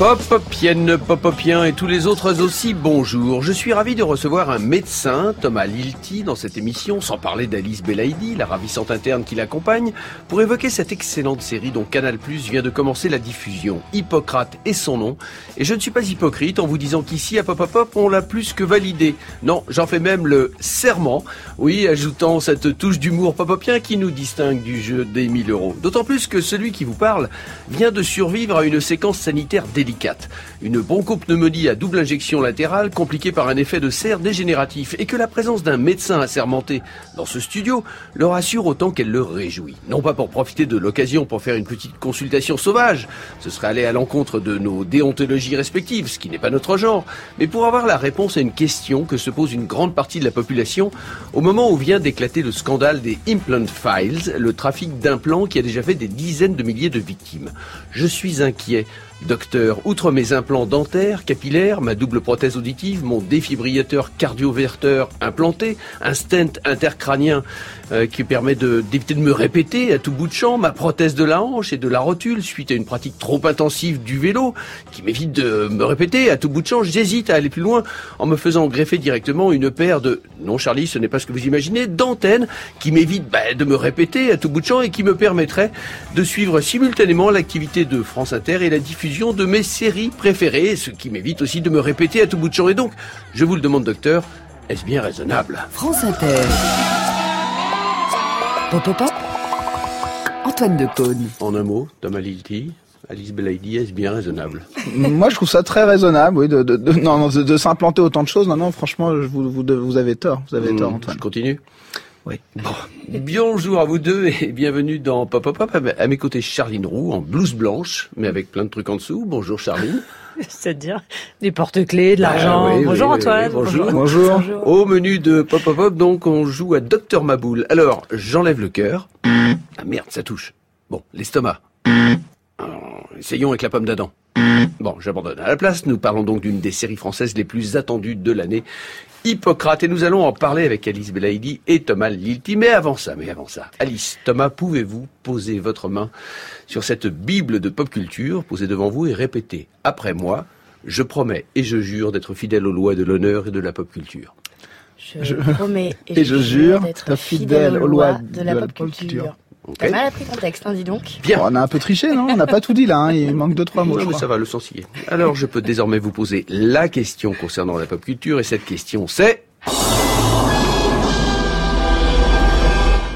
Popopienne, Popopien et tous les autres aussi, bonjour. Je suis ravi de recevoir un médecin, Thomas Lilti, dans cette émission, sans parler d'Alice Belaïdi, la ravissante interne qui l'accompagne, pour évoquer cette excellente série dont Canal Plus vient de commencer la diffusion. Hippocrate est son nom. Et je ne suis pas hypocrite en vous disant qu'ici, à Popopop, on l'a plus que validé. Non, j'en fais même le serment. Oui, ajoutant cette touche d'humour popopien qui nous distingue du jeu des 1000 euros. D'autant plus que celui qui vous parle vient de survivre à une séquence sanitaire délicate une bronchopneumonie à double injection latérale compliquée par un effet de serre dégénératif et que la présence d'un médecin assermenté dans ce studio le rassure autant qu'elle le réjouit. Non pas pour profiter de l'occasion pour faire une petite consultation sauvage, ce serait aller à l'encontre de nos déontologies respectives, ce qui n'est pas notre genre, mais pour avoir la réponse à une question que se pose une grande partie de la population au moment où vient d'éclater le scandale des Implant Files, le trafic d'implants qui a déjà fait des dizaines de milliers de victimes. Je suis inquiet Docteur, outre mes implants dentaires, capillaires, ma double prothèse auditive, mon défibrillateur cardioverteur implanté, un stent intercrânien euh, qui permet d'éviter de, me répéter à tout bout de champ, ma prothèse de la hanche et de la rotule suite à une pratique trop intensive du vélo qui m'évite de me répéter à tout bout de champ, j'hésite à aller plus loin en me faisant greffer directement une paire de, non Charlie, ce n'est pas ce que vous imaginez, d'antennes qui m'évite bah, de me répéter à tout bout de champ et qui me permettrait de suivre simultanément l'activité de France Inter et la diffusion de mes séries préférées, ce qui m'évite aussi de me répéter à tout bout de champ. Et donc, je vous le demande, docteur, est-ce bien raisonnable? France Inter. Pop, pop, pop. Antoine de Caunes. En un mot, Thomas Lilti, Alice Belaïdi, est-ce bien raisonnable? Moi, je trouve ça très raisonnable, oui, de, de, de, non, de, s'implanter autant de choses. Non, non, franchement, vous, vous, vous avez tort. Vous avez tort, Antoine. Je continue oui. Bonjour à vous deux et bienvenue dans Pop Pop Pop. À mes côtés, Charline Roux en blouse blanche, mais avec plein de trucs en dessous. Bonjour Charline. C'est-à-dire des porte-clés, de l'argent. Ah bonjour Antoine. bonjour. bonjour. Au menu de Pop Pop Pop, donc, on joue à Docteur Maboul. Alors, j'enlève le cœur. Ah merde, ça touche. Bon, l'estomac. Essayons avec la pomme d'Adam. Bon, j'abandonne. À la place, nous parlons donc d'une des séries françaises les plus attendues de l'année, Hippocrate. Et nous allons en parler avec Alice Belaïdi et Thomas Lilti. Mais avant ça, mais avant ça, Alice, Thomas, pouvez-vous poser votre main sur cette Bible de pop culture, posée devant vous et répéter après moi, je promets et je jure d'être fidèle aux lois de l'honneur et de la pop culture. Je, promets et, je, jure d'être fidèle aux lois de la, pop culture. T'as mal appris ton texte, hein, dis donc. Bien. on a un peu triché, non On n'a pas tout dit là, hein. il manque deux, trois mots. Oui, ça va, le sens y est. Alors, je peux désormais vous poser la question concernant la pop culture, et cette question c'est...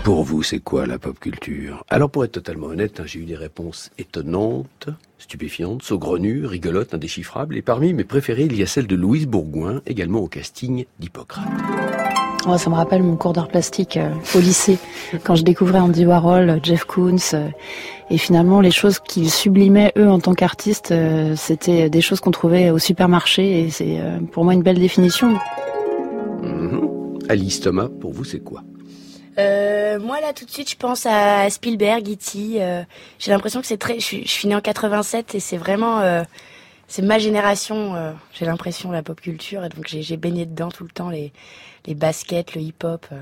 Pour vous, c'est quoi la pop culture? Alors, pour être totalement honnête, hein, j'ai eu des réponses étonnantes, stupéfiantes, saugrenues, rigolotes, indéchiffrables, et parmi mes préférées, il y a celle de Louise Bourgoin, également au casting d'Hippocrate. Oh, ça me rappelle mon cours d'art plastique euh, au lycée, quand je découvrais Andy Warhol, Jeff Koons, euh, et finalement les choses qu'ils sublimaient eux en tant qu'artistes, euh, c'était des choses qu'on trouvait au supermarché, et c'est pour moi une belle définition. Mhm. Alice Thomas, pour vous c'est quoi? Moi là tout de suite je pense à Spielberg, E.T. J'ai l'impression que c'est très, je, je, suis née en 87 et c'est vraiment c'est ma génération, euh, j'ai l'impression, la pop culture, et donc j'ai baigné dedans tout le temps, les, les baskets, le hip-hop. Euh.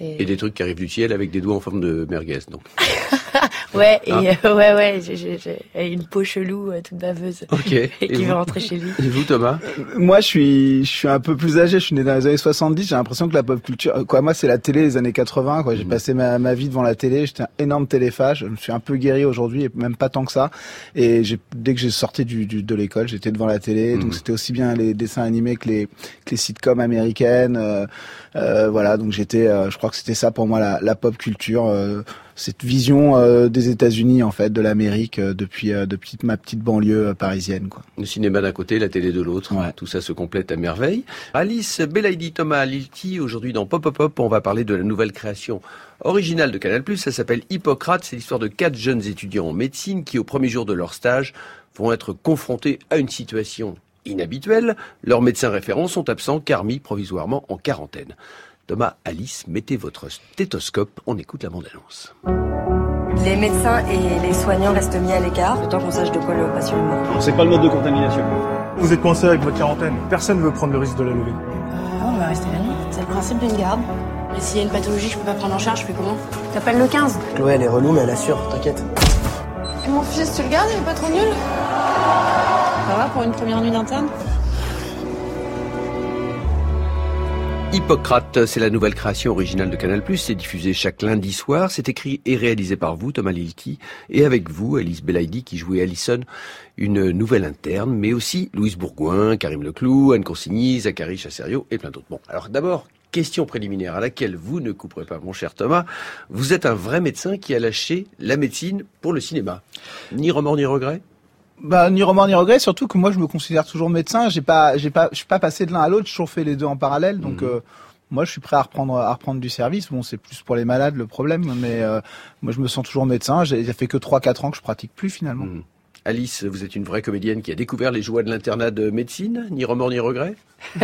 Et des trucs qui arrivent du ciel avec des doigts en forme de merguez, donc. ouais, et hein euh, ouais, ouais, j'ai une peau chelou euh, toute baveuse. Ok. et qui veut rentrer chez lui. Et vous, Thomas euh, Moi, je suis, je suis un peu plus âgé. Je suis né dans les années 70. J'ai l'impression que la pop culture, quoi, moi, c'est la télé des années 80. Quoi, j'ai mhm. passé ma, ma, vie devant la télé. J'étais un énorme téléphage. Je me suis un peu guéri aujourd'hui, et même pas tant que ça. Et j'ai, dès que j'ai sorti du, du, de l'école, j'étais devant la télé. Donc, mhm. c'était aussi bien les dessins animés que les, que les sitcoms américaines. Euh, voilà. Donc, j'étais, je crois que c'était ça pour moi la, la pop culture cette vision euh, des États-Unis en fait, de l'Amérique euh, depuis euh, depuis ma petite banlieue parisienne quoi. Le cinéma d'un côté, la télé de l'autre, tout ça se complète à merveille. Alice Belaïdi Thomas Lilti aujourd'hui dans Pop Pop Pop, on va parler de la nouvelle création originale de Canal+, ça s'appelle Hippocrate, c'est l'histoire de quatre jeunes étudiants en médecine qui au premier jour de leur stage vont être confrontés à une situation inhabituelle, leurs médecins référents sont absents car mis provisoirement en quarantaine. Thomas, Alice, mettez votre stéthoscope, on écoute la bande-annonce. Les médecins et les soignants restent mis à l'écart, temps qu'on sache de quoi le patient est mort. C'est pas le mode de contamination. Vous êtes coincé avec votre quarantaine. Personne ne veut prendre le risque de la lever. Euh, on va rester nuit. C'est le principe d'une garde. Mais s'il y a une pathologie que je peux pas prendre en charge, je fais comment? T'appelles le 15. Chloé, elle est relou, mais elle assure, t'inquiète. Et mon fils, tu le gardes, il est pas trop nul? Ça va pour une première nuit d'interne? Hippocrate, c'est la nouvelle création originale de Canal+. C'est diffusé chaque lundi soir. C'est écrit et réalisé par vous, Thomas Lilti, et avec vous, Alice Belaïdi, qui jouait Allison, une nouvelle interne, mais aussi Louise Bourgoin, Karim Leclou, Anne Consigny, Zachary Chasserio et plein d'autres. Bon, alors d'abord, question préliminaire à laquelle vous ne couperez pas, mon cher Thomas. Vous êtes un vrai médecin qui a lâché la médecine pour le cinéma. Ni remords ni regrets? Bah, ni remords ni regrets, surtout que moi je me considère toujours médecin. J'ai pas, j'ai pas, je suis pas passé de l'un à l'autre. J'ai toujours fait les deux en parallèle. Donc, Mhm. euh, moi je suis prêt à reprendre, à reprendre du service. Bon, c'est plus pour les malades le problème, mais euh, moi je me sens toujours médecin. J'ai, ça fait que 3-4 ans que je pratique plus finalement. Mhm. Alice, vous êtes une vraie comédienne qui a découvert les joies de l'internat de médecine, ni remords ni regrets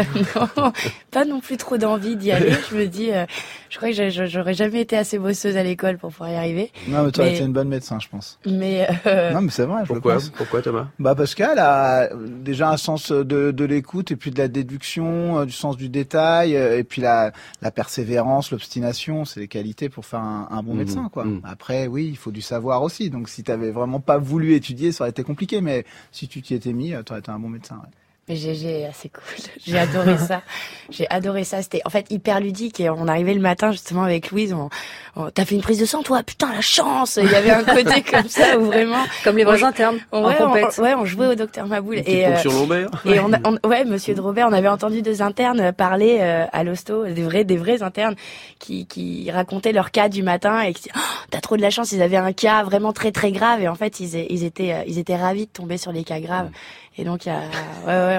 non, pas non plus trop d'envie d'y aller. Je me dis, euh, je crois que j'aurais jamais été assez bosseuse à l'école pour pouvoir y arriver. Non, mais toi, Mais- tu es une bonne médecin, je pense. Mais euh, Non, mais c'est vrai. je le Pourquoi pense. Pourquoi Thomas? Bah parce qu'elle a déjà un sens de, de l'écoute et puis de la déduction, euh, du sens du détail euh, et puis la, la persévérance, l'obstination, c'est les qualités pour faire un, un bon Mhm, médecin quoi. mhm. Après oui, il faut du savoir aussi. Donc si t'avais vraiment pas voulu étudier, ça aurait été compliqué. Mais si tu t'y étais mis, tu aurais été un bon médecin. J'ai, assez cool. J'ai adoré ça. J'ai adoré ça. C'était en fait hyper ludique et on arrivait le matin justement avec Louise. On, on- t'as fait une prise de sang, toi? Putain, la chance Il y avait un côté comme ça où vraiment. Comme les vrais Ouais. internes on- en ouais, on, compète. ouais, on jouait au docteur Maboul Une et. euh, ponction lombaire et on, on- ouais, Monsieur de Robert, on avait entendu deux internes parler euh, à l'hosto, des vrais, des vrais internes qui, qui racontaient leur cas du matin et qui disaient, oh, t'as trop de la chance, ils avaient un cas vraiment très très grave et en fait ils, ils étaient, euh, ils étaient ravis de tomber sur les cas graves. Et donc, il y a, ouais, ouais,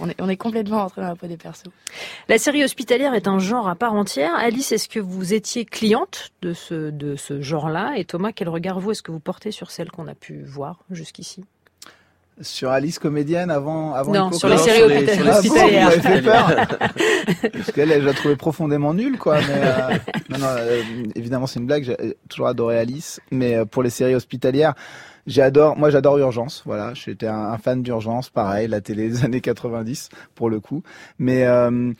on est, on est complètement rentré dans la peau des persos. La série hospitalière est un genre à part entière. Alice, est-ce que vous étiez cliente de ce, de ce genre-là? Et Thomas, quel regard vous est-ce que vous portez sur celle qu'on a pu voir jusqu'ici? Sur Alice comédienne avant avant Non, sur les Non, séries sur les- sur les Ah bon, hospitalières. fait peur. Parce qu'elle, elle, je la trouvais profondément nulle, quoi. Mais euh, non, non, euh, évidemment, c'est une blague. J'ai toujours adoré Alice, mais euh, pour les séries hospitalières, j'adore. Moi, j'adore Urgence. Voilà, j'étais un, fan d'Urgence, pareil, la télé des années 90 pour le coup. Mais euh,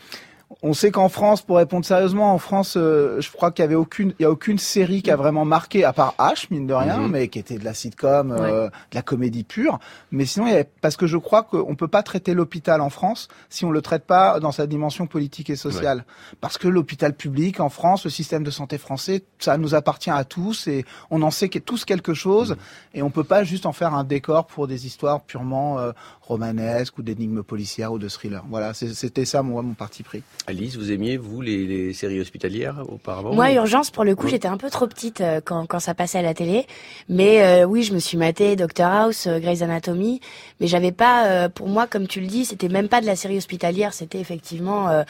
on sait qu'en France, pour répondre sérieusement, en France, euh, je crois qu'il y avait aucune, il y a aucune série qui a vraiment marqué, à part H, mine de rien, Mhm. mais qui était de la sitcom, euh, de la comédie pure. Mais sinon, il y avait, parce que je crois qu'on peut pas traiter l'hôpital en France si on le traite pas dans sa dimension politique et sociale. Parce que l'hôpital public en France, le système de santé français, ça nous appartient à tous et on en sait tous quelque chose et on peut pas juste en faire un décor pour des histoires purement euh, romanesques ou d'énigmes policières ou de thrillers. Voilà, c'était ça moi mon parti pris. Alice, vous aimiez, vous, les, les séries hospitalières auparavant Moi, Urgence, pour le coup, Ouais. j'étais un peu trop petite euh, quand, quand ça passait à la télé. Mais euh, oui, je me suis maté Doctor House, euh, Grey's Anatomy. Mais j'avais pas, euh, pour moi, comme tu le dis, c'était même pas de la série hospitalière. C'était effectivement euh,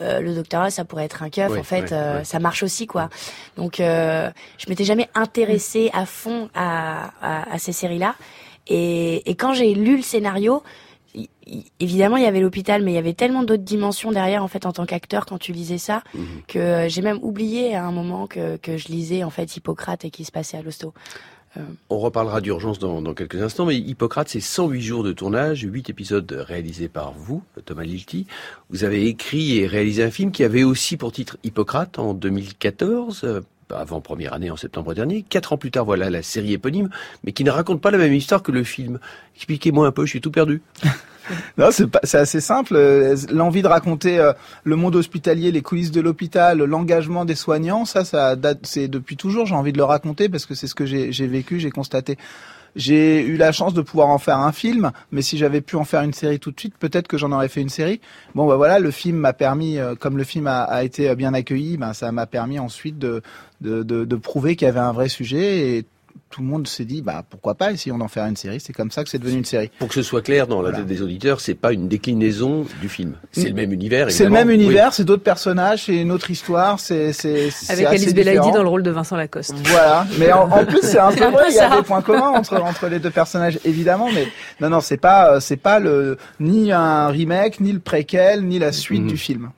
euh, le Doctor House, ça pourrait être un keuf. Ouais, en fait, ouais, euh, ça marche aussi, quoi. Donc, euh, je m'étais jamais intéressée à fond à, à, à ces séries-là. Et, et quand j'ai lu le scénario, évidemment, il y avait l'hôpital, mais il y avait tellement d'autres dimensions derrière, en fait, en tant qu'acteur, quand tu lisais ça, Mhm. que euh, j'ai même oublié à un moment que, que je lisais, en fait, Hippocrate et qui se passait à l'hosto. On reparlera d'urgence dans, dans quelques instants, mais Hippocrate, c'est 108 jours de tournage, 8 épisodes réalisés par vous, Thomas Lilti. Vous avez écrit et réalisé un film qui avait aussi pour titre Hippocrate en 2014, euh, avant première année en septembre dernier. Quatre ans plus tard, voilà la série éponyme, mais qui ne raconte pas la même histoire que le film. Expliquez-moi un peu, je suis tout perdu. Non, c'est assez simple. Euh, L'envie de raconter euh, le monde hospitalier, les coulisses de l'hôpital, l'engagement des soignants, ça, ça date, c'est depuis toujours. J'ai envie de le raconter parce que c'est ce que j'ai vécu, j'ai constaté. J'ai eu la chance de pouvoir en faire un film, mais si j'avais pu en faire une série tout de suite, peut-être que j'en aurais fait une série. Bon, bah voilà, le film m'a permis, euh, comme le film a, été bien accueilli, ben ça m'a permis ensuite de, de, de, prouver qu'il y avait un vrai sujet et tout le monde s'est dit, bah pourquoi pas essayons d'en faire une série. C'est comme ça que c'est devenu une série. Pour que ce soit clair dans la Voilà. tête des auditeurs, c'est pas une déclinaison du film. C'est le même univers. C'est le même Oui. univers, c'est d'autres personnages, c'est une autre histoire, c'est c'est c'est Avec Alice Belaïdi dans le rôle de Vincent Lacoste. Voilà, mais en, en plus c'est un peu vrai, il y a des points communs entre entre les deux personnages évidemment, mais non non c'est pas euh, c'est pas le ni un remake ni le préquel ni la suite Mhm. du film.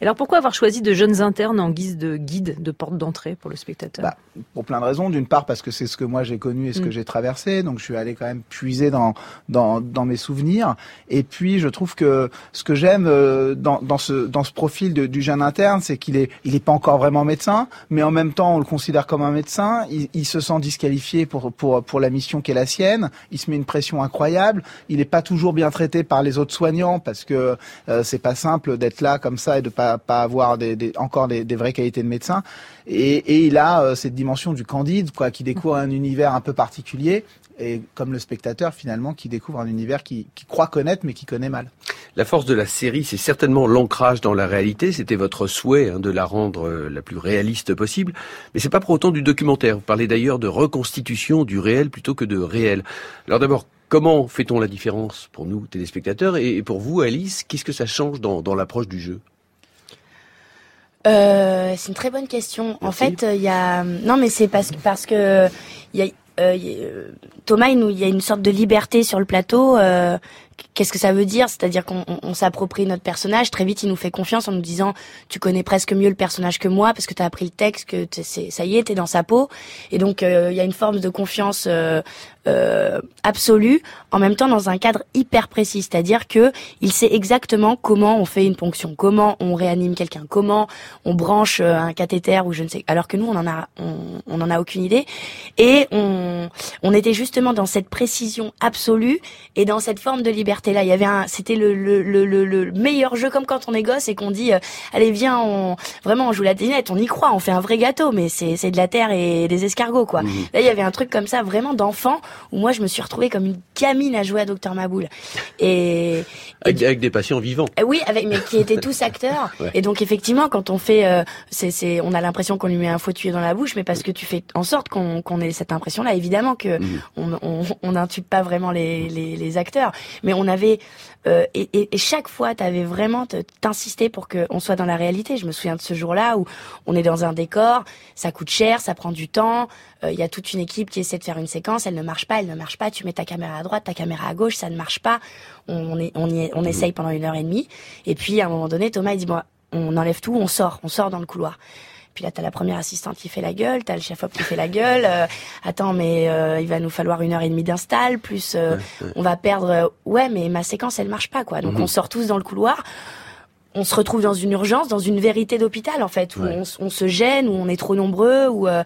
Alors pourquoi avoir choisi de jeunes internes en guise de guide, de porte d'entrée pour le spectateur? Bah, Pour plein de raisons. D'une part parce que c'est ce que moi j'ai connu et ce que mm. j'ai traversé, donc je suis allé quand même puiser dans, dans, dans mes souvenirs. Et puis je trouve que ce que j'aime euh, dans, dans, ce, dans ce profil de, du jeune interne, c'est qu'il est, il est pas encore vraiment médecin, mais en même temps on le considère comme un médecin. Il, il se sent disqualifié pour, pour, pour la mission qui est la sienne. Il se met une pression incroyable. Il n'est pas toujours bien traité par les autres soignants parce que euh, c'est pas simple d'être là comme ça et de pas pas avoir encore des, vraies qualités de médecin. Et, il a euh, cette dimension du candide, quoi, qui découvre un univers un peu particulier et comme le spectateur finalement qui découvre un univers qui, croit connaître mais qui connaît mal. La force de la série, c'est certainement l'ancrage dans la réalité. C'était votre souhait hein, de la rendre euh, la plus réaliste possible, mais c'est pas pour autant du documentaire. Vous parlez d'ailleurs de reconstitution du réel plutôt que de réel. Alors d'abord, Comment fait-on la différence pour nous, téléspectateurs, et pour vous, Alice, qu'est-ce que ça change dans l'approche du jeu? Euh, c'est une très bonne question. En fait, il y a non, mais c'est parce que parce que il y a euh, euh, Thomas, il, nous, il y a une sorte de liberté sur le plateau. Euh, Qu'est-ce que ça veut dire? C'est-à-dire qu'on on, s'approprie notre personnage. Très vite, il nous fait confiance en nous disant tu connais presque mieux le personnage que moi parce que tu as appris le texte, que c'est ça y est, t'es dans sa peau. Et donc euh, il y a une forme de confiance euh, euh, absolue, en même temps dans un cadre hyper précis. C'est-à-dire que il sait exactement comment on fait une ponction, comment on réanime quelqu'un, comment on branche euh, un cathéter ou je ne sais. Alors que nous, on en a, on, on en a aucune idée. Et on, on était justement dans cette précision absolue et dans cette forme de liberté liberté là. Il y avait un, c'était le, le, le, le, meilleur jeu comme quand on est gosse et qu'on dit, euh, allez viens, on vraiment on joue la dinette, on y croit, on fait un vrai gâteau, mais c'est c'est de la terre et des escargots quoi. Mhm. Là il y avait un truc comme ça vraiment d'enfant où moi je me suis retrouvée comme une gamine à jouer à Docteur Maboul et, avec, des patients vivants. Euh, oui, avec mais qui étaient tous acteurs. Et donc effectivement quand on fait, euh, c'est c'est on a l'impression qu'on lui met un faux tuyau dans la bouche, mais parce que tu fais en sorte qu'on qu'on ait cette impression là. Évidemment que mhm. on on pas vraiment les, les les acteurs, mais on avait euh, et, et, chaque fois, tu avais vraiment t'insisté pour qu'on soit dans la réalité. Je me souviens de ce jour-là où on est dans un décor, ça coûte cher, ça prend du temps. Euh, il y a toute une équipe qui essaie de faire une séquence, elle ne marche pas, elle ne marche pas. Tu mets ta caméra à droite, ta caméra à gauche, ça ne marche pas. On, est, on, y, on mmh. essaye pendant une heure et demie. Et puis à un moment donné, Thomas il dit bon, on enlève tout, on sort, on sort dans le couloir. Puis là, t'as la première assistante qui fait la gueule, t'as le chef-op qui fait la gueule. Euh, attends, mais euh, il va nous falloir une heure et demie d'install, plus euh, on va perdre. ouais, mais ma séquence, elle marche pas, quoi. Donc mhm. on sort tous dans le couloir on se retrouve dans une urgence, dans une vérité d'hôpital en fait, où on, se gêne, où on est trop nombreux, où euh,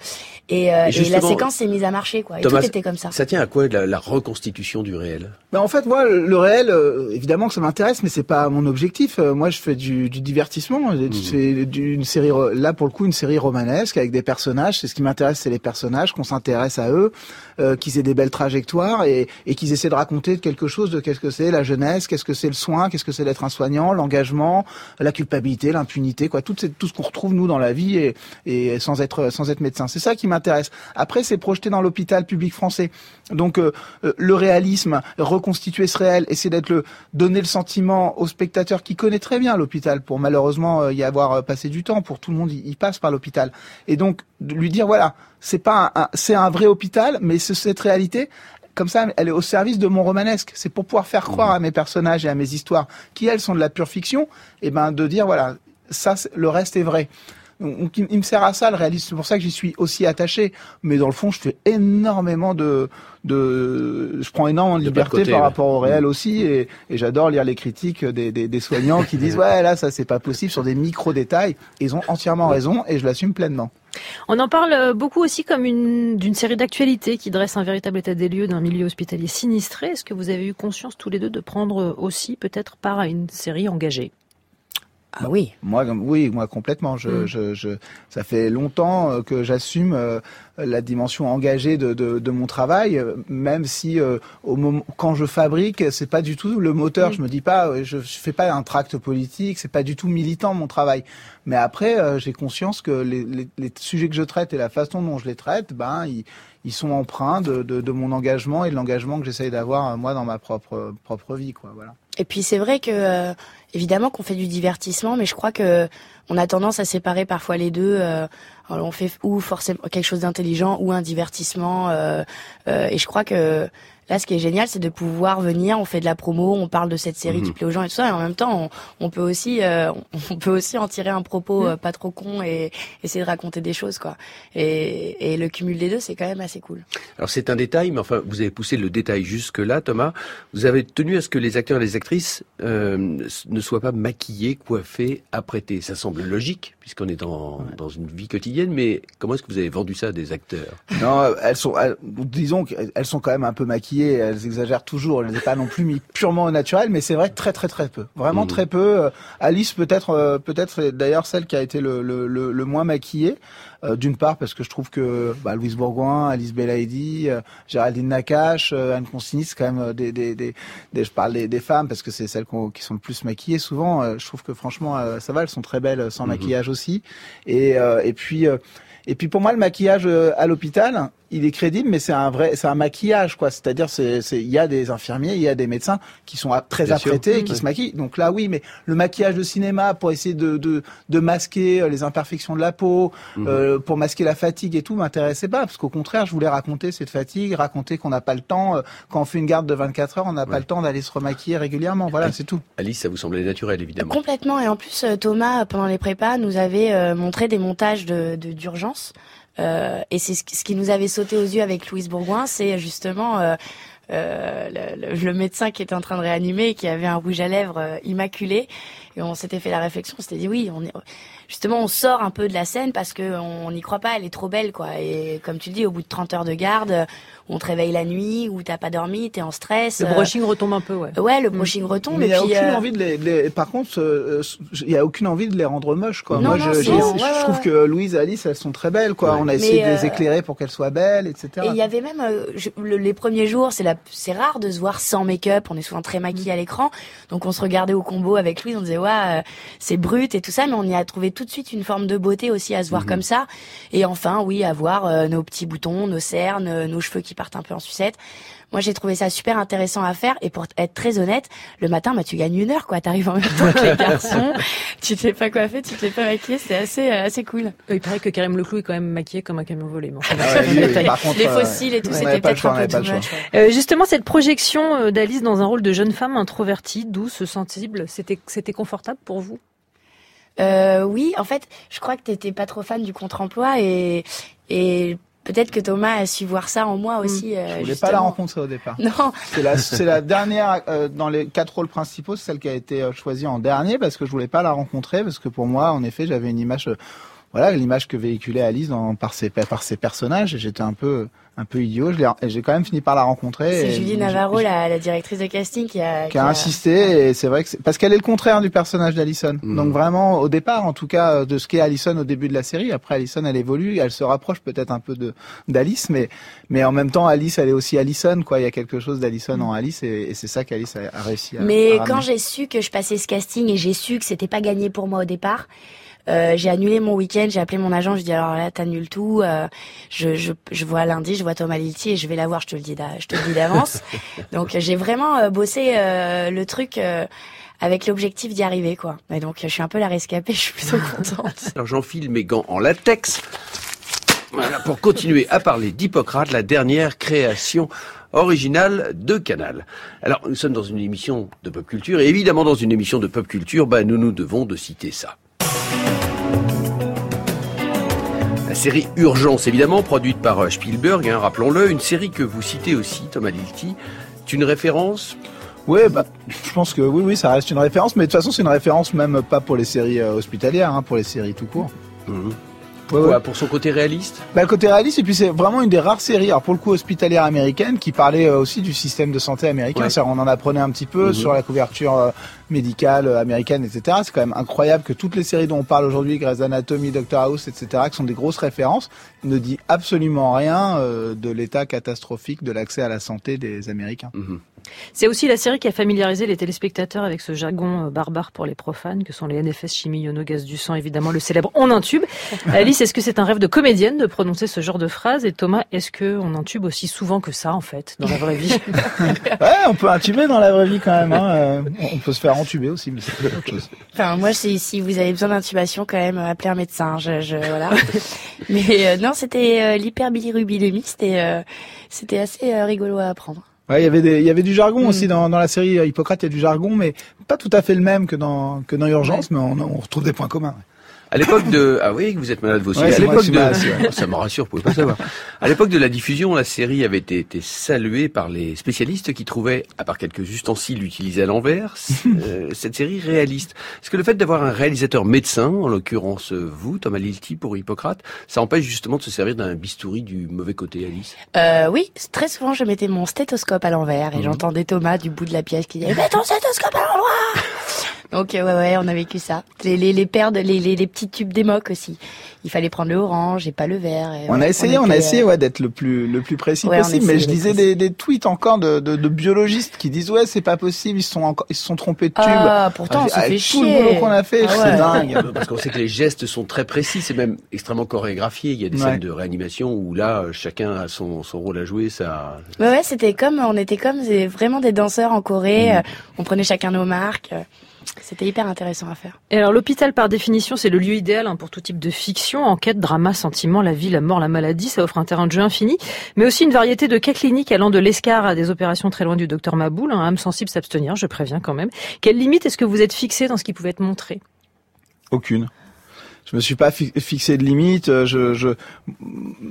et, euh, et, la séquence s'est mise à marcher quoi. Et tout était comme ça. Ça tient à quoi la, la reconstitution du réel? Ben En fait, moi, le réel, euh, évidemment que ça m'intéresse, mais c'est pas mon objectif. moi, je fais du, du divertissement. Je fais une série là pour le coup une série romanesque avec des personnages. C'est ce qui m'intéresse, c'est les personnages, qu'on s'intéresse à eux, qu'ils aient des belles trajectoires et, et qu'ils essaient de raconter quelque chose de qu'est-ce que c'est la jeunesse, qu'est-ce que c'est le soin, qu'est-ce que c'est d'être un soignant, l'engagement la culpabilité, l'impunité, quoi, tout, tout ce qu'on retrouve nous dans la vie et, et sans être sans être médecin. C'est ça qui m'intéresse. Après, c'est projeté dans l'hôpital public français. Donc euh, euh, le réalisme, reconstituer ce réel, essayer d'être le donner le sentiment au spectateur qui connaît très bien l'hôpital pour malheureusement euh, y avoir passé du temps. Pour tout le monde, il, passe par l'hôpital. Et donc lui dire voilà, c'est pas c'est un vrai hôpital, mais cette réalité, comme ça, elle est au service de mon romanesque. C'est pour pouvoir faire croire à mes personnages et à mes histoires, qui elles sont de la pure fiction, et ben de dire voilà, ça, le reste est vrai. Donc, il, me sert à ça le réalisme. C'est pour ça que j'y suis aussi attaché. Mais dans le fond, je fais énormément de, de, je prends énormément de liberté par rapport au réel mm. aussi, et, et j'adore lire les critiques des, des, des soignants qui disent ouais là ça c'est pas possible sur des micro détails. Ils ont entièrement raison et je l'assume pleinement. On en parle beaucoup aussi comme d'une série d'actualités qui dresse un véritable état des lieux d'un milieu hospitalier sinistré. Est-ce que vous avez eu conscience tous les deux de prendre aussi peut-être part à une série engagée? Ah oui. Moi, oui, moi complètement. Je, mm. je, je, ça fait longtemps euh, que j'assume euh, la dimension engagée de, de, de, mon travail, euh, même si au moment quand je fabrique, c'est pas du tout le moteur. Mm. Je me dis pas, je, je fais pas un tract politique, c'est pas du tout militant mon travail. Mais après, j'ai conscience que les, les, les, sujets que je traite et la façon dont je les traite, ben ils, ils sont empreints de, de, de mon engagement et de l'engagement que j'essaye d'avoir moi dans ma propre propre vie, quoi. Voilà. Et puis c'est vrai que évidemment qu'on fait du divertissement, mais je crois que on a tendance à séparer parfois les deux. Euh, on fait ou forcément quelque chose d'intelligent ou un divertissement. Euh, euh, et je crois que Là, ce qui est génial, c'est de pouvoir venir, on fait de la promo, on parle de cette série qui Mhm. plaît aux gens et tout ça, et en même temps, on, on peut aussi, euh, on peut aussi en tirer un propos Mhm. euh, pas trop con et essayer de raconter des choses, quoi. Et, et le cumul des deux, c'est quand même assez cool. Alors c'est un détail, mais enfin vous avez poussé le détail jusque là, Thomas. Vous avez tenu à ce que les acteurs et les actrices euh, ne soient pas maquillés, coiffés, apprêtés. Ça semble logique puisqu'on est dans, dans une vie quotidienne, mais comment est-ce que vous avez vendu ça à des acteurs? Non, elles sont, elles- disons qu'elles sont quand même un peu maquillées. Elles exagèrent toujours. Elles n'est pas non plus mis purement au naturel, mais c'est vrai que très très très peu. Vraiment Mhm. très peu. Euh, Alice peut-être, euh, peut-être d'ailleurs celle qui a été le, le, le, le moins maquillée. Euh, D'une part parce que je trouve que bah, Louise Bourgoin, Alice Belaïdi, euh, Géraldine Nakache, euh, Anne Consigny, c'est quand même euh, des, des, des, des- je parle des, des femmes parce que c'est celles qui sont le plus maquillées souvent. Euh, je trouve que franchement euh, ça va, elles sont très belles sans Mhm. maquillage aussi. Et, euh, et puis euh, et puis pour moi, le maquillage à l'hôpital, il est crédible, mais c'est un vrai, c'est un maquillage, quoi. C'est-à-dire, c'est, c'est, il y a des infirmiers, il y a des médecins qui sont très Bien sûr. apprêtés, et qui se maquillent. Donc là, oui, mais le maquillage de cinéma pour essayer de de, de masquer euh, les imperfections de la peau, Mhm. euh, pour masquer la fatigue et tout, m'intéressait pas, parce qu'au contraire, je voulais raconter cette fatigue, raconter qu'on n'a pas le temps. euh, Quand on fait une garde de 24 heures, on n'a Ouais. pas le temps d'aller se remaquiller régulièrement. Voilà, c'est tout. Alice, ça vous semblait naturel évidemment. Complètement. Et en plus, euh, Thomas, pendant les prépas, nous avait euh, montré des montages de de- d'urgence. Et c'est ce qui- nous avait sauté aux yeux avec Louise Bourgoin, c'est justement euh, euh, le médecin qui était en train de réanimer et qui avait un rouge à lèvres euh, immaculé. Et on s'était fait la réflexion, on s'était dit oui, on est, justement on sort un peu de la scène parce que on n'y croit pas, elle est trop belle quoi. Et comme tu le dis, au bout de 30 heures de garde, euh, on te réveille la nuit ou t'as pas dormi, t'es en stress. Le euh, brushing retombe un peu, ouais. Ouais, le brushing retombe. Mais il y a puis, aucune euh, envie de les, par contre, euh, euh, il y a aucune envie de les rendre moches, quoi. Non, Moi, non, je, ouais, trouve ouais. que Louise et Alice, elles sont très belles, quoi. Ouais. On a essayé Mais, de les euh, éclairer pour qu'elles soient belles, etc. Et il y avait même euh, je- le- les premiers jours, c'est la, c'est rare de se voir sans make-up. On est souvent très maquillé à l'écran, donc on se regardait au combo avec Louise, on disait ouais, euh, c'est brut et tout ça, mais on y a trouvé tout de suite une forme de beauté aussi à se voir Mhm. comme ça. Et enfin, oui, avoir euh, nos petits boutons, nos cernes, euh, nos cheveux qui partent un peu en sucette. Moi, j'ai trouvé ça super intéressant à faire. Et pour être très honnête, le matin, bah, tu gagnes une heure, quoi. T'arrives en même temps que les garçons. tu te fais pas coiffer, tu te fais pas maquiller. C'est assez, euh, assez cool. Euh, Il paraît que Karim Leclou est quand même maquillé comme un camion volé. mais enfin, Ah ouais, lui, oui, par contre, les fossiles et tout, c'était peut-être un peu too much. ouais. Euh, justement, cette projection d'Alice dans un rôle de jeune femme introvertie, douce, sensible, c'était c'était confortable pour vous? Euh, oui, en fait, je crois que t'étais pas trop fan du contre-emploi et et peut-être que Thomas a su voir ça en moi aussi. euh, Je voulais pas la rencontrer au départ. Non, C'est la, c'est la dernière euh, dans les quatre rôles principaux, c'est celle qui a été euh, choisie en dernier parce que je voulais pas la rencontrer parce que pour moi, en effet, j'avais une image, euh, voilà, l'image que véhiculait Alice dans, par ses par ses personnages et j'étais un peu un peu idiot. Je l'ai, et j'ai quand même fini par la rencontrer. c'est et Julie j'ai- Navarro, la, la directrice de casting, qui a, qui a insisté et c'est vrai que c'est parce qu'elle est le contraire du personnage d'Alison. Mhm. Donc vraiment au départ en tout cas de ce qu'est Alison au début de la série. Après Alison elle évolue, elle se rapproche peut-être un peu de d'Alice mais mais en même temps Alice elle est aussi Alison quoi, il y a quelque chose d'Alison en Alice et, et c'est ça qu'Alice a, a réussi à Mais à quand j'ai su que je passais ce casting et j'ai su que c'était pas gagné pour moi au départ, euh, j'ai annulé mon week-end, j'ai appelé mon agent, je dis alors là t'annules tout, euh, je, je, je vois lundi, je vois Thomas Lilti et je vais la voir, je te le dis, d'a- je te le dis d'avance. donc j'ai vraiment euh, bossé euh, le truc euh, avec l'objectif d'y arriver quoi. Et donc je suis un peu la rescapée, je suis plutôt contente. Alors j'enfile mes gants en latex. Voilà, pour continuer à parler d'Hippocrate, la dernière création originale de Canal. Alors, nous sommes dans une émission de pop culture, et évidemment, dans une émission de pop culture, bah, nous nous devons de citer ça. Série Urgence, évidemment, produite par euh, Spielberg, hein, rappelons-le, une série que vous citez aussi, Thomas Lilti, est une référence? Oui, bah, je pense que oui, oui, ça reste une référence, mais de toute façon, c'est une référence même pas pour les séries euh, hospitalières, hein, pour les séries tout court. Ouais, ouais. pour son côté réaliste? Bah, le côté réaliste, et puis c'est vraiment une des rares séries, alors pour le coup hospitalière américaine, qui parlait euh, aussi du système de santé américain. Ouais. On en apprenait un petit peu Mhm. sur la couverture médicale euh, américaine, etc. C'est quand même incroyable que toutes les séries dont on parle aujourd'hui, Grey's Anatomy, Doctor House, etc., qui sont des grosses références, ne dit absolument rien euh, de l'état catastrophique de l'accès à la santé des Américains. Mhm. C'est aussi la série qui a familiarisé les téléspectateurs avec ce jargon euh, barbare pour les profanes, que sont les NFS, chimie, iono, gaz du sang, évidemment le célèbre on intube. Alice, est-ce que c'est un rêve de comédienne de prononcer ce genre de phrase? Et Thomas, est-ce que on intube aussi souvent que ça, en fait, dans la vraie vie? Ouais, on peut intuber dans la vraie vie quand même. Hein. On peut se faire entuber aussi, mais c'est autre chose. Enfin, moi, si, si vous avez besoin d'intubation, quand même, appelez un médecin. Je, je voilà. Mais euh, non, c'était euh, l'hyperbilirubinémie. C'était, euh, c'était assez euh, rigolo à apprendre. Ouais, il y avait des, il y avait du jargon Mm. aussi dans, dans la série Hippocrate. Il y a du jargon, mais pas tout à fait le même que dans que dans Urgence, mais on, on retrouve des points communs. À l'époque de ah oui vous êtes malade vous aussi. Ouais, à l'époque de ça me rassure vous pouvez pas savoir. À l'époque de la diffusion la série avait été, été saluée par les spécialistes qui trouvaient à part quelques ustensiles utilisés à l'envers euh, cette série réaliste. Est-ce que le fait d'avoir un réalisateur médecin en l'occurrence euh, vous Thomas Lilti pour Hippocrate ça empêche justement de se servir d'un bistouri du mauvais côté Alice Euh, oui, très souvent, je mettais mon stéthoscope à l'envers Mhm. et j'entendais Thomas du bout de la pièce qui disait "Mets ton stéthoscope à l'endroit." Donc ouais, ouais, on a vécu ça. Les les les paires de les les, les petits tubes d'émoc aussi. Il fallait prendre le orange et pas le vert. et On ouais, a essayé, on, a essayé euh, ouais, d'être le plus le plus précis Ouais, possible, mais je lisais des, des tweets encore de, de, de biologistes qui disent ouais c'est pas possible, ils se sont encore, ils se sont trompés de tube. Ah, pourtant, on s'est Avec fait tout le chier. boulot qu'on a fait, Ah c'est dingue. Parce qu'on sait que les gestes sont très précis, c'est même extrêmement chorégraphié. Il y a des Ouais. scènes de réanimation où là, euh, chacun a son, son rôle à jouer. Ça, Ouais, ouais, c'était comme, on était comme vraiment des danseurs en Corée. euh, On prenait chacun nos marques. C'était hyper intéressant à faire. Et alors l'hôpital par définition c'est le lieu idéal hein, pour tout type de fiction, enquête, drama, sentiment, la vie, la mort, la maladie, ça offre un terrain de jeu infini, mais aussi une variété de cas cliniques allant de l'escar à des opérations très loin du docteur Maboul, hein, âme sensible s'abstenir, je préviens quand même. Quelle limite est-ce que vous êtes fixé dans ce qui pouvait être montré? Aucune. Je me suis pas fi- fixé de limite. euh, Je, je,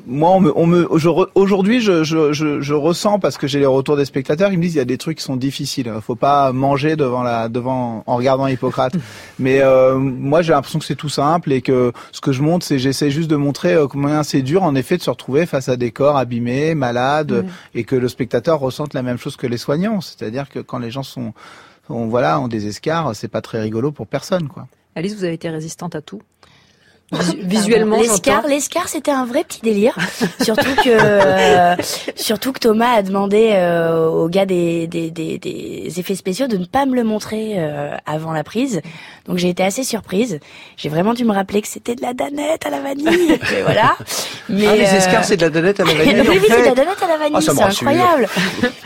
moi, on me, on me, aujourd'hui, je, je, je, je ressens parce que j'ai les retours des spectateurs. Ils me disent il y a des trucs qui sont difficiles. Faut pas manger devant la, devant, en regardant Hippocrate. Mais euh, moi, j'ai l'impression que c'est tout simple et que ce que je montre, c'est j'essaie juste de montrer euh, combien c'est dur, en effet, de se retrouver face à des corps abîmés, malades, et que le spectateur ressente la même chose que les soignants. C'est-à-dire que quand les gens sont, sont, voilà, ont des escarres, c'est pas très rigolo pour personne, quoi. Alice, vous avez été résistante à tout? Visuellement, l'escar, l'escar, c'était un vrai petit délire. surtout que, euh, surtout que Thomas a demandé euh, au gars des, des, des, des effets spéciaux de ne pas me le montrer euh, avant la prise. Donc j'ai été assez surprise. J'ai vraiment dû me rappeler que c'était de la danette à la vanille. Mais voilà. Mais ah, les euh, c'est de la danette à la vanille. oui, c'est de la danette à la vanille, Ah, c'est incroyable.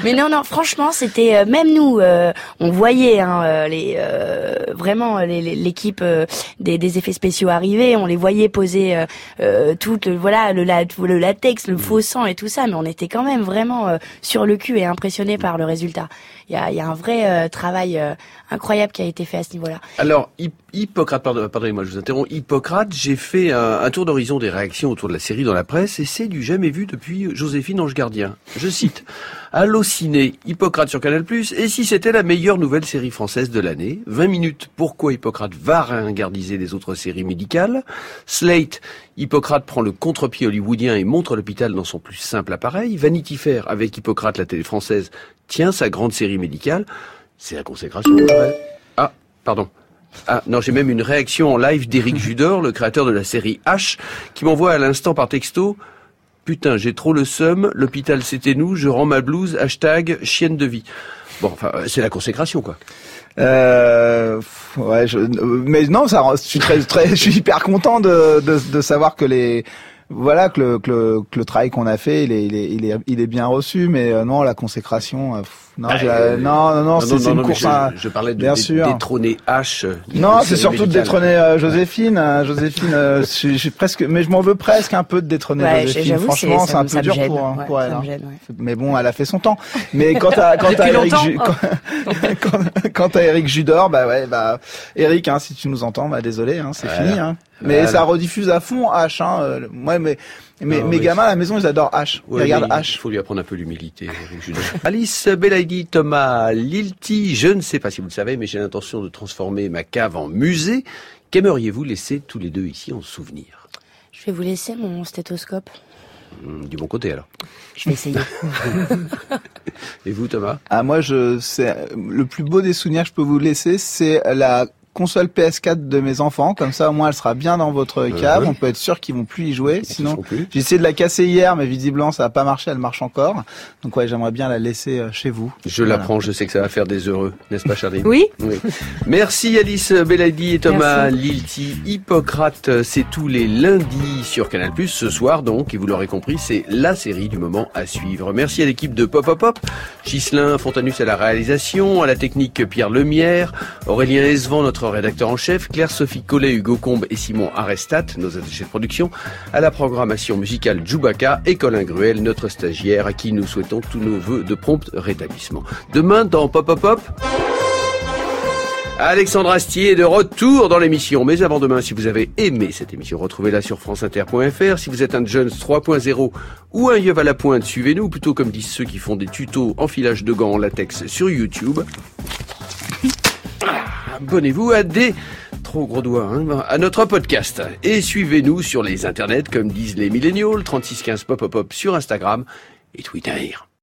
Mais non, non, franchement, c'était euh, même nous, euh, on voyait hein, euh, les euh, vraiment les- les- l'équipe euh, des, des effets spéciaux arriver, on les voyait poser euh, euh, tout le voilà le, la- le latex, Mm. le faux sang et tout ça, mais on était quand même vraiment euh, sur le cul et impressionnés par le résultat. Il y a, y a un vrai euh, travail euh, incroyable qui a été fait à ce niveau-là. Alors, Hi- Hippocrate, pardon- pardonnez-moi, je vous interromps. Hippocrate, j'ai fait un, un tour d'horizon des réactions autour de la série dans la presse et c'est du jamais vu depuis Joséphine Ange Gardien. Je cite Allociné, Hippocrate sur Canal+, et si c'était la meilleure nouvelle série française de l'année? 20 minutes, pourquoi Hippocrate va ringardiser les autres séries médicales? Slate, Hippocrate prend le contre-pied hollywoodien et montre l'hôpital dans son plus simple appareil. Vanity Fair, avec Hippocrate, la télé française, tient sa grande série médicale. C'est la consécration. Ah, pardon. Ah, non, j'ai même une réaction en live d'Éric Judor, le créateur de la série H, qui m'envoie à l'instant par texto Putain, j'ai trop le seum, l'hôpital c'était nous, je rends ma blouse, hashtag chienne de vie. Bon, enfin, euh, c'est la consécration, quoi. Euh, ouais, je, euh, mais non, ça, je suis très, très, je suis hyper content de, de, de savoir que les, voilà, que le, que le, que le travail qu'on a fait, il est, il est, il est, il est bien reçu, mais euh, non, la consécration, euh, pff, non, Bah, euh, non, non, non, c'est c'est une mais course je, à- je parlais de bien dé- sûr. détrôner H. euh, Non, c'est surtout de détrôner euh, Joséphine. hein. Joséphine, euh, je suis- j'ai presque, mais je m'en veux presque un peu de détrôner Ouais, Joséphine. Franchement, c'est- un peu dur gêne. pour, Ouais, pour elle. hein. gêne, ouais. Mais bon, elle a fait son temps. Mais quand t'as quand t'as Depuis Eric, Ju- quand, quand, quand t'as Eric Judor, bah ouais, bah Eric, hein, si tu nous entends, bah désolé, hein, c'est fini. Hein. Mais Voilà. ça rediffuse à fond H. Hein. euh, Moi, mais mes, Non, mes gamins à la maison, ils adorent H. Ouais, ils regardent mais H. Il faut lui apprendre un peu l'humilité. Alice Belaïdi, Thomas Lilti, je ne sais pas si vous le savez, mais j'ai l'intention de transformer ma cave en musée. Qu'aimeriez-vous laisser tous les deux ici en souvenir? Je vais vous laisser mon stéthoscope. Hum, Du bon côté alors. Je vais essayer. Et vous Thomas? Ah moi je c'est le plus beau des souvenirs que je peux vous laisser, c'est la console PS4 de mes enfants, comme ça au moins elle sera bien dans votre cave, on peut être sûr qu'ils vont plus y jouer. Sinon, j'ai essayé de la casser hier, mais visiblement ça n'a pas marché, elle marche encore. Donc ouais, j'aimerais bien la laisser euh, chez vous. Je l'apprends, je sais que ça va faire des heureux, n'est-ce pas Charlie Oui. oui. Merci Alice Belaïdi et Thomas Lilti. Hippocrate, c'est tous les lundis sur Canal+. Ce soir donc, et vous l'aurez compris, c'est la série du moment à suivre. Merci à l'équipe de Pop Pop Pop, Gislain Fontanus à la réalisation, à la technique Pierre Lemierre, Aurélien Esvan, notre rédacteur en chef, Claire-Sophie Collet, Hugo Combe et Simon Arestat, nos attachés de production, à la programmation musicale Djoubaka et Colin Gruel, notre stagiaire, à qui nous souhaitons tous nos voeux de prompt rétablissement. Demain, dans Pop Pop Pop, Alexandre Astier est de retour dans l'émission. Mais avant demain, si vous avez aimé cette émission, retrouvez-la sur franceinter.fr. Si vous êtes un Jones 3.0 ou un Yves à la pointe, suivez-nous, plutôt comme disent ceux qui font des tutos en filage de gants en latex sur YouTube. Abonnez-vous à des trop gros doigts hein, à notre podcast et suivez-nous sur les internets comme disent les milléniaux, 3615 pop pop pop sur Instagram et Twitter.